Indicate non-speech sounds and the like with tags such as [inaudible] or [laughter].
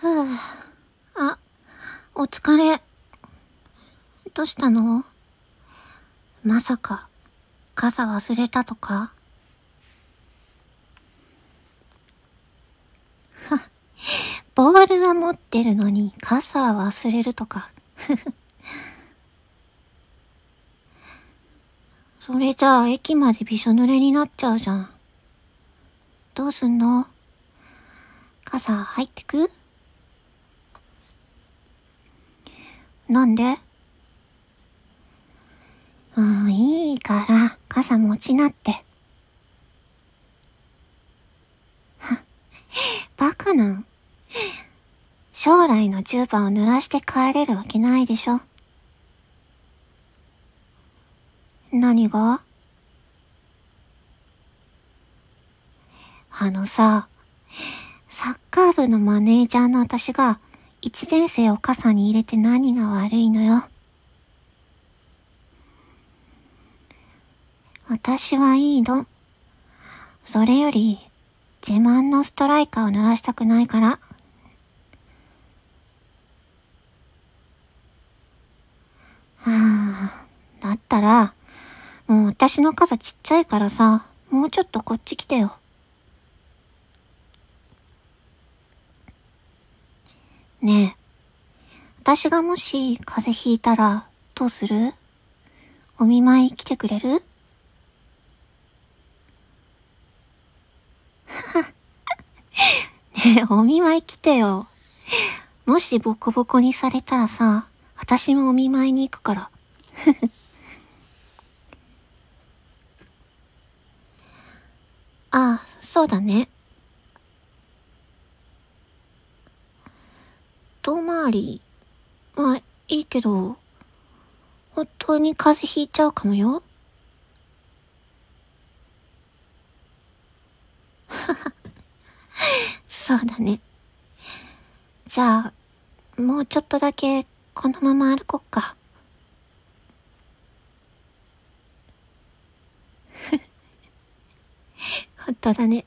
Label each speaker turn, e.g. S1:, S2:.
S1: ふぅ。あ、お疲れ。どうしたの？まさか、傘忘れたとか？は、ボールは持ってるのに傘は忘れるとか？それじゃあ駅までびしょ濡れになっちゃうじゃん。どうすんの？傘入ってく？なんで？うん、いいから、傘持ちなって。は、バカなん。将来の10番を濡らして帰れるわけないでしょ。何が？あのさ、サッカー部のマネージャーの私が一年生を傘に入れて何が悪いのよ。私はいいの。それより、自慢のストライカーを濡らしたくないから。はあ、だったら、もう私の傘ちっちゃいからさ、もうちょっとこっち来てよ。ねえ、私がもし風邪ひいたらどうする？お見舞い来てくれる？[laughs] ねえ、お見舞い来てよ。もしボコボコにされたらさ、私もお見舞いに行くから。あ [laughs] あ、そうだね。遠回り、まあ、いいけど、本当に風邪ひいちゃうかもよ。[laughs] そうだね。じゃあ、もうちょっとだけこのまま歩こっか。[laughs] 本当だね。